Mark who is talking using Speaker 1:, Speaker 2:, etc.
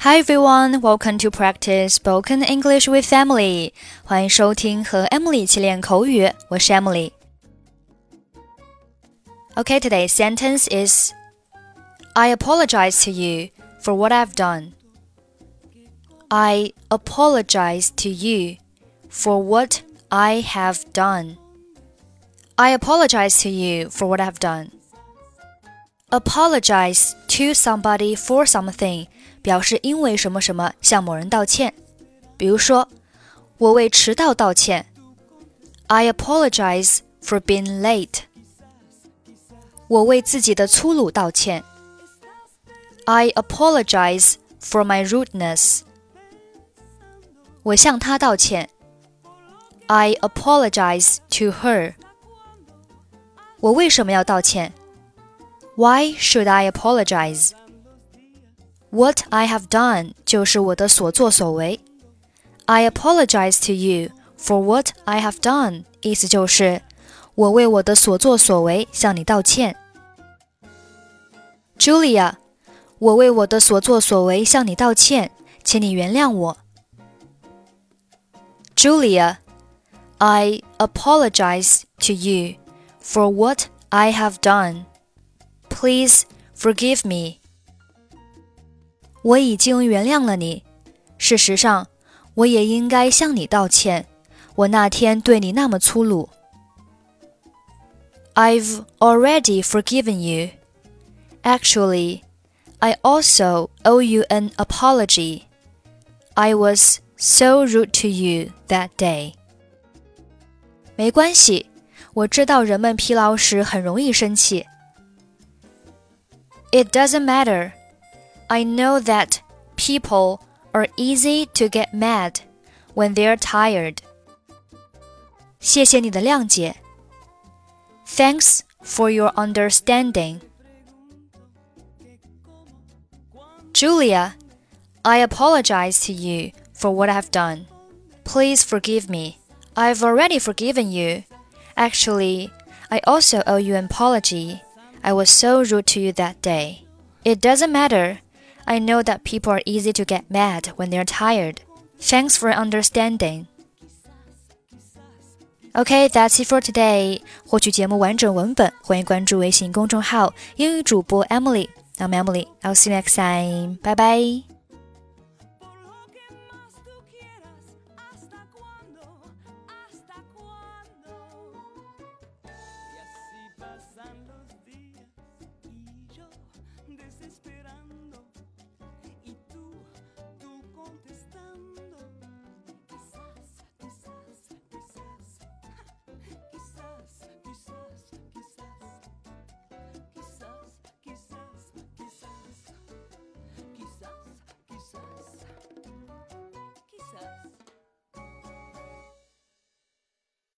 Speaker 1: Hi everyone, welcome to practice spoken English with Emily. 欢迎收听和 Emily 一起练口语，我是 Emily。Okay, today's sentence is I apologize to you for what I've done. I apologize to you for what I have done. I apologize to you for what I've done. Apologize to somebody for something 表示因为什么什么向某人道歉。比如说，我为迟到道歉。I apologize for being late. 我为自己的粗鲁道歉。I apologize for my rudeness. 我向他道歉。I apologize to her. 我为什么要道歉？Why should I apologize? What I have done 就是我的所作所为。I apologize to you for what I have done，意思就是我为我的所作所为向你道歉。Julia，我为我的所作所为向你道歉，请你原谅我。Julia, I apologize to you for what I have done. Please forgive me. 我已经原谅了你。事实上，我也应该向你道歉。我那天对你那么粗鲁。I've already forgiven you. Actually, I also owe you an apology. I was so rude to you that day. 没关系，我知道人们疲劳时很容易生气。It doesn't matter. I know that people are easy to get mad when they're tired. 谢谢你的谅解。Thanks for your understanding. Julia, I apologize to you for what I've done. Please forgive me. I've already forgiven you. Actually, I also owe you an apology. I was so rude to you that day. It doesn't matter. I know that people are easy to get mad when they're tired. Thanks for understanding. Okay, that's it for today. 获取节目完整文本，欢迎关注微信公众号“英语主播 Emily”。I'm Emily. I'll see you next time. Bye bye.